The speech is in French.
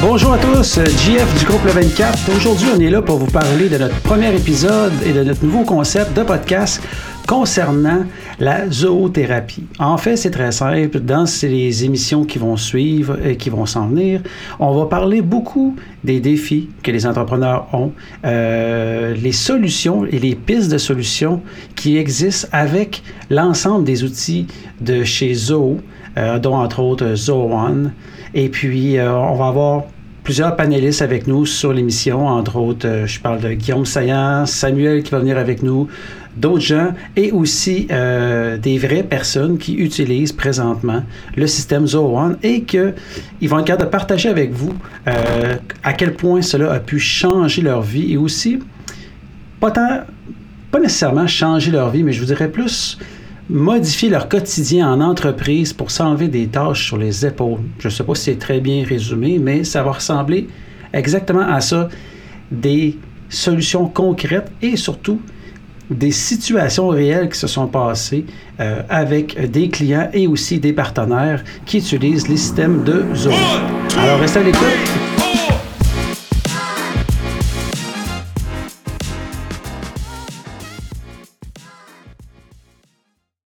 Bonjour à tous, JF du groupe Le 24. Aujourd'hui, on est là pour vous parler de notre premier épisode et de notre nouveau concept de podcast concernant la zoothérapie. En fait, c'est très simple. Dans les émissions qui vont suivre et qui vont s'en venir, on va parler beaucoup des défis que les entrepreneurs ont, euh, les solutions et les pistes de solutions qui existent avec l'ensemble des outils de chez Zoo, euh, dont entre autres Zoo One. Et puis, euh, on va avoir plusieurs panélistes avec nous sur l'émission, entre autres, euh, je parle de Guillaume Saillant, Samuel qui va venir avec nous, d'autres gens et aussi euh, des vraies personnes qui utilisent présentement le système Zo One et qu'ils vont être capables de partager avec vous euh, à quel point cela a pu changer leur vie et aussi, pas, tant, pas nécessairement changer leur vie, mais je vous dirais plus modifier leur quotidien en entreprise pour s'enlever des tâches sur les épaules. Je ne sais pas si c'est très bien résumé, mais ça va ressembler exactement à ça. Des solutions concrètes et surtout des situations réelles qui se sont passées euh, avec des clients et aussi des partenaires qui utilisent les systèmes de Zoom. Alors restez à l'écoute